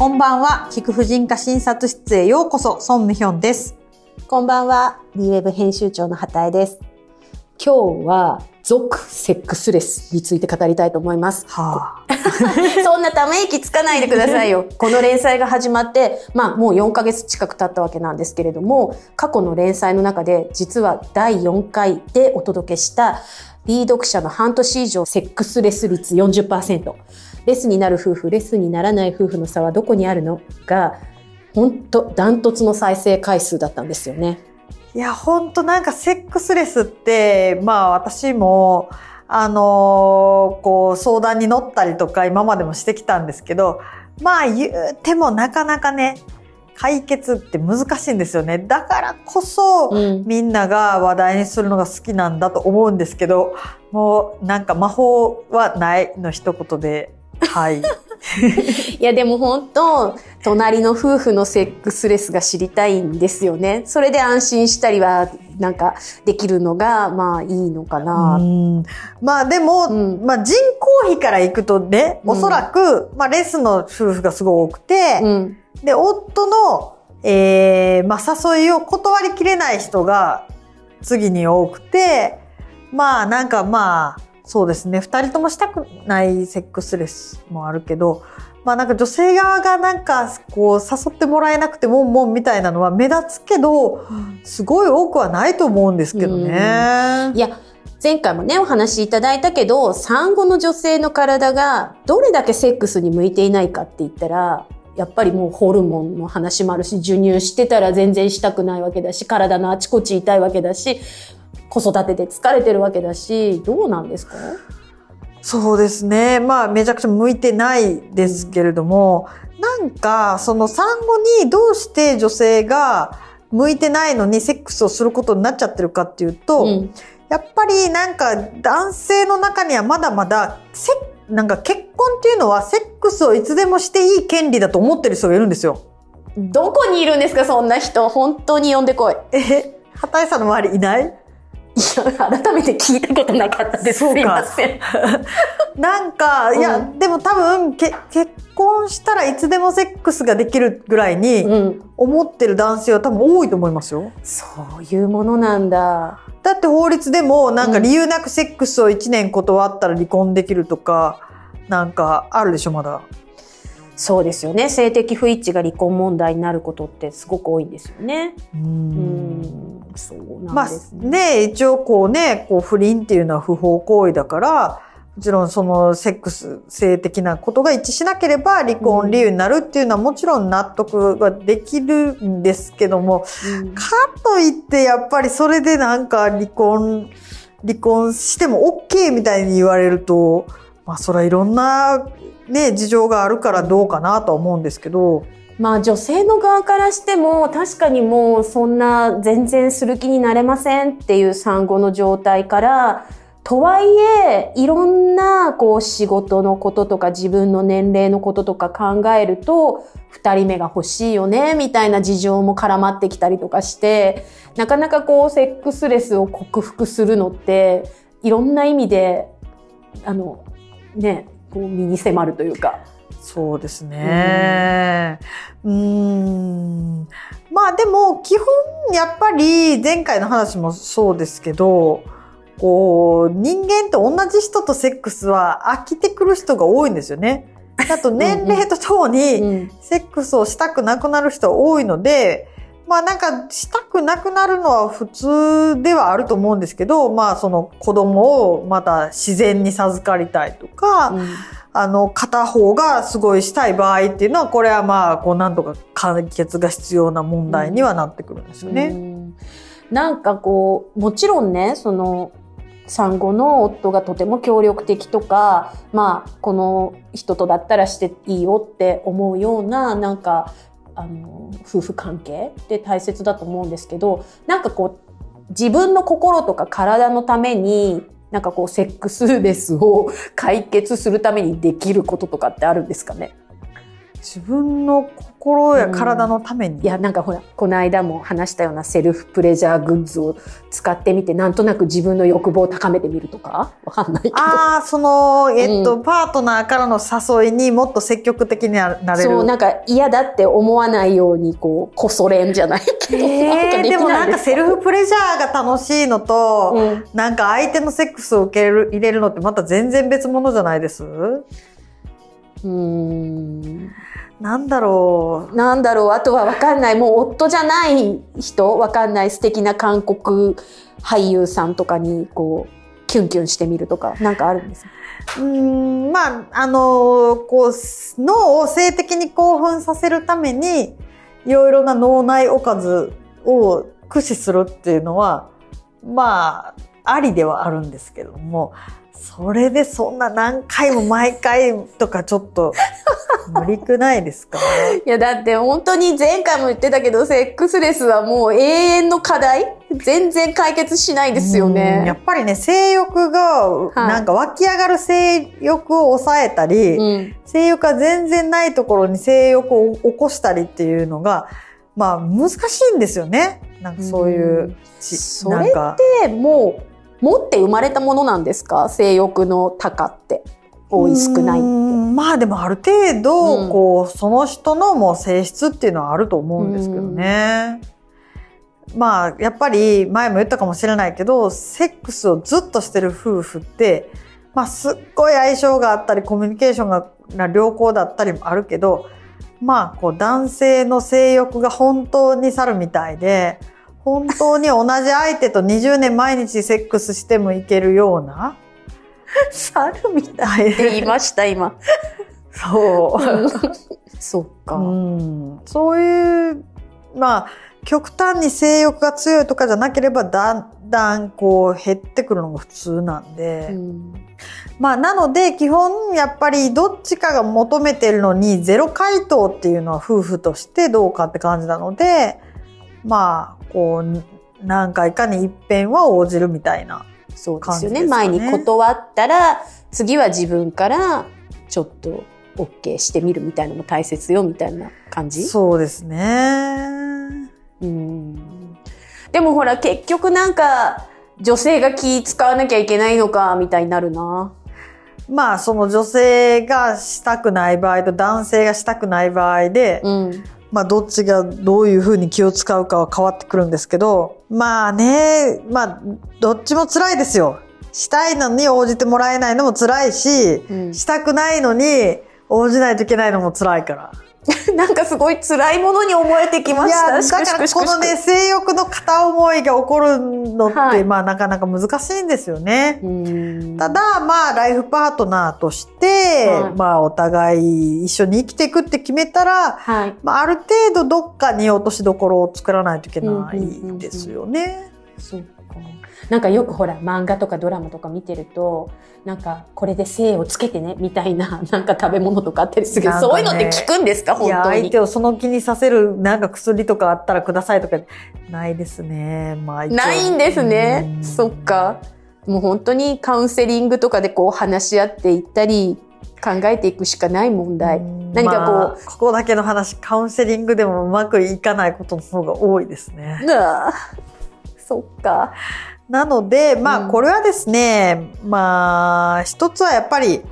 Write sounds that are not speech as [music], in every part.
こんばんは、菊婦人科診察室へようこそ、ソンミヒョンです。こんばんは、DWEB 編集長の畑江です。今日は、続セックスレスについて語りたいと思います。は [laughs] そんなため息つかないでくださいよ。[laughs] この連載が始まって、まあもう4ヶ月近く経ったわけなんですけれども、過去の連載の中で実は第4回でお届けした、B 読者の半年以上セックスレス率40%。レスになる夫婦、レスにならない夫婦の差はどこにあるのが、本当ダントツの再生回数だったんですよね。いや、ほんとなんかセックスレスって、まあ私も、あのーこう相談に乗ったりとか今までもしてきたんですけど、まあ言うてもなかなかね、解決って難しいんですよね。だからこそ、うんみんなが話題にするのが好きなんだと思うんですけど、もうなんか魔法はないの一言で、はい。いやでも本当隣の夫婦のセックスレスが知りたいんですよね。それで安心したりはなんかできるのがまあいいのかな。うんまあでも、うんまあ人口比からいくとね、うんおそらく、まあレスの夫婦がすごい多くて、うん。で、夫の、えー、まあ誘いを断りきれない人が次に多くて、まあなんかまあ、そうですね、二人ともしたくないセックスレスもあるけど、まあなんか女性側がなんかこう誘ってもらえなくてもんもんみたいなのは目立つけど、すごい多くはないと思うんですけどね。いや前回もねお話しいただいたけど産後の女性の体がどれだけセックスに向いていないかって言ったらやっぱりもうホルモンの話もあるし授乳してたら全然したくないわけだし体のあちこち痛いわけだし子育てで疲れてるわけだしどうなんですか？そうですね。まあ、めちゃくちゃ向いてないですけれども、なんか、その産後にどうして女性が向いてないのにセックスをすることになっちゃってるかっていうと、うんやっぱりなんか男性の中にはまだまだセなんか結婚っていうのはセックスをいつでもしていい権利だと思ってる人がいるんですよ。どこにいるんですかそんな人本当に呼んでこい。いえ、畑井さんの周りいない？や改めて聞いたことなかったです。そうかすいません。なんか、いや、うんでも多分け結婚したらいつでもセックスができるぐらいに、うん。思ってる男性は多分多いと思いますよ。そういうものなんだ。だって法律でもなんかうん理由なくセックスを1年断ったら離婚できるとか、なんかあるでしょ、まだ。そうですよね。性的不一致が離婚問題になることってすごく多いんですよね。う。うんん。そうまあなんですね。ね、一応こうね、こう不倫っていうのは不法行為だから、もちろんそのセックス、性的なことが一致しなければ離婚理由になるっていうのはもちろん納得ができるんですけども、うんかといってやっぱりそれでなんか離婚、離婚しても OK みたいに言われると、まあそれはいろんなね、事情があるからどうかなとは思うんですけど、まあ女性の側からしても確かにもうそんな全然する気になれませんっていう産後の状態からとはいえいろんなこう仕事のこととか自分の年齢のこととか考えると二人目が欲しいよねみたいな事情も絡まってきたりとかしてなかなかこうセックスレスを克服するのっていろんな意味であのねこう身に迫るというか。そうですね。うーん。まあでも基本やっぱり前回の話もそうですけど、こう人間と同じ人とセックスは飽きてくる人が多いんですよね。あと年齢とともにうんセックスをしたくなくなる人は多いので、まあなんかしたくなくなるのは普通ではあると思うんですけど、まあその子供をまた自然に授かりたいとか、うんあの片方がすごいしたい場合っていうのはこれはまあこうなんとか解決が必要な問題にはなってくるんですよねう。んなんかこう、もちろんね、その、産後の夫がとても協力的とか、まあ、この人とだったらしていいよって思うような、なんか、あの、夫婦関係って大切だと思うんですけど、なんかこう、自分の心とか体のために、なんかこう、セックスレスを解決するためにできることとかってあるんですかね？自分の心や体のために？いや、なんかほら、この間も話したようなセルフプレジャーグッズを使ってみて、なんとなく自分の欲望を高めてみるとか？わかんないけど。ああ、その、えっと、うパートナーからの誘いにもっと積極的にななれる？そう、なんか嫌だって思わないように、こう、こそれんじゃないけど。えー、でもなんかセルフプレジャーが楽しいのと、うんなんか相手のセックスを受ける入れるのってまた全然別物じゃないです？うーん。なんだろう。なんだろう、あとはわかんない。もう夫じゃない人、わかんない素敵な韓国俳優さんとかに、こう、キュンキュンしてみるとか、なんかあるんですか？うーん、まあ、あのこう、脳を性的に興奮させるために、いろいろな脳内おかずを駆使するっていうのは、まあ、ありではあるんですけども、それでそんな何回も毎回とかちょっと無理くないですか？[laughs] いや、だって本当に前回も言ってたけど、セックスレスはもう永遠の課題？全然解決しないですようんやね。っぱりね、性欲が、なんか湧き上がる性欲を抑えたり、うん。性欲が全然ないところに性欲を起こしたりっていうのが、まあ難しいんですよね。なんかそういうち、それなんか。でもう、持って生まれたものなんですか？性欲の高って。多い少ないまあでもある程度、うん。こう、その人のもう性質っていうのはあると思うんですけどね。まあ、やっぱり前も言ったかもしれないけど、セックスをずっとしてる夫婦って、まあすっごい相性があったり、コミュニケーションがな良好だったりもあるけど、まあ、こう男性の性欲が本当に去るみたいで、本当に同じ相手と20年毎日セックスしてもいけるような、猿みたいって言いました、今。そう。そっか。うんそういう、まあ、極端に性欲が強いとかじゃなければ、だんだんこう減ってくるのが普通なんで。うんまあ、なので、基本、やっぱりどっちかが求めてるのに、ゼロ回答っていうのは夫婦としてどうかって感じなので、まあ、こう、何回かに一遍は応じるみたいな。そうですよね。感じですかね前に断ったら、次は自分からちょっと OK してみるみたいなのも大切よみたいな感じ？そうですね。うん。でもほら、結局なんか、女性が気使わなきゃいけないのか、みたいになるな。まあ、その女性がしたくない場合と男性がしたくない場合で、うん。まあ、どっちがどういうふうに気を使うかは変わってくるんですけど、まあね、まあ、どっちも辛いですよ。したいのに応じてもらえないのも辛いし、うんしたくないのに応じないといけないのも辛いから。[laughs] なんかすごい辛いものに思えてきまいした。や、だからこのね、性欲の片思いが起こるのって、はいまあなかなか難しいんですよね。うん。ただ、まあ、ライフパートナーとして、はいまあ、お互い一緒に生きていくって決めたら、はい。まあ、ある程度どっかに落としどころを作らないといけないですよね。そうか。なんかよくほら、漫画とかドラマとか見てると、なんか、これで精をつけてね、みたいな、[laughs] なんか食べ物とかあったりするけど、ねそういうのって聞くんですか？本当に。相手をその気にさせるなんか薬とかあったらくださいとか、ないですね。まあ、ないんですねう。んそっか。もう本当にカウンセリングとかでこう話し合っていったり、考えていくしかない問題。うん何かこうまあここだけの話、カウンセリングでもうまくいかないことの方が多いですね。そっか。なので、まあ、うんこれはですね、まあ、一つはやっぱり、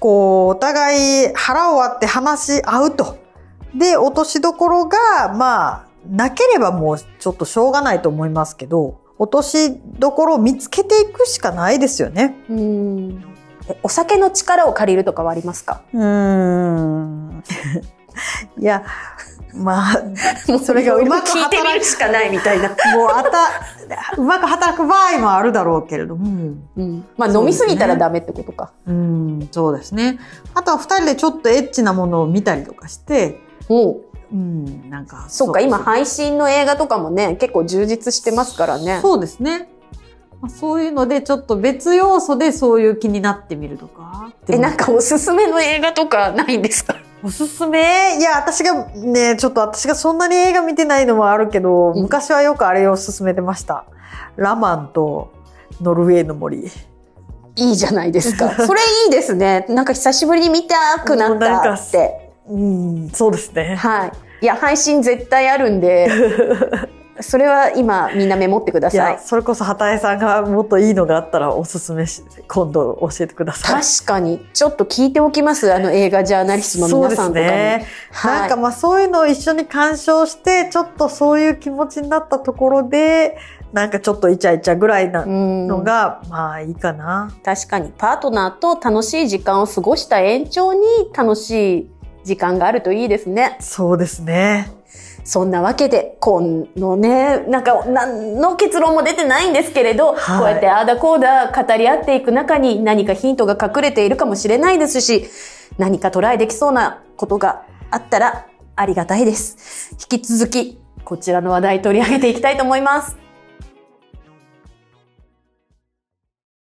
こう、お互い腹を割って話し合うと。で、落としどころが、まあ、なければもうちょっとしょうがないと思いますけど、落としどころを見つけていくしかないですよね。うん。えお酒の力を借りるとかはありますか？うーん。[laughs] いや、まあ、も [laughs] それがうまく聞いてみ働くるしかないみたいな。もうあた、うまく働く場合もあるだろうけれども、うん。まあ飲みすぎたらダメってことか。うん、そうですね。あとは二人でちょっとエッチなものを見たりとかして、おううん、なんか。そっか、今配信の映画とかもね、結構充実してますからね。そうですね。まあそういうので、ちょっと別要素でそういう気になってみるとか。え、なんかおすすめの映画とかないんですか？おすすめ？いや、私がね、ちょっと私がそんなに映画見てないのもあるけど、うん昔はよくあれを勧めてました。ラマンとノルウェーの森。いいじゃないですか。[laughs] それいいですね。なんか久しぶりに見たくなったって。うん、そうですね。はい。いや、配信絶対あるんで、[laughs] それは今みんなメモってくだいさいや、。それこそ畑江さんがもっといいのがあったらおすすめし、今度教えてください。確かに、ちょっと聞いておきます。あの映画ジャーナリストの皆さんとかに。そうですね。はいなんかまあそういうのを一緒に鑑賞して、ちょっとそういう気持ちになったところで、なんかちょっとイチャイチャぐらいなうんのが、まあいいかな。確かに、パートナーと楽しい時間を過ごした延長に楽しい時間があるといいですね。そうですね。そんなわけで、このね、なんか、何の結論も出てないんですけれど、はいこうやってあーだこーだ語り合っていく中に何かヒントが隠れているかもしれないですし、何かトライできそうなことがあったらありがたいです。引き続き、こちらの話題取り上げていきたいと思います。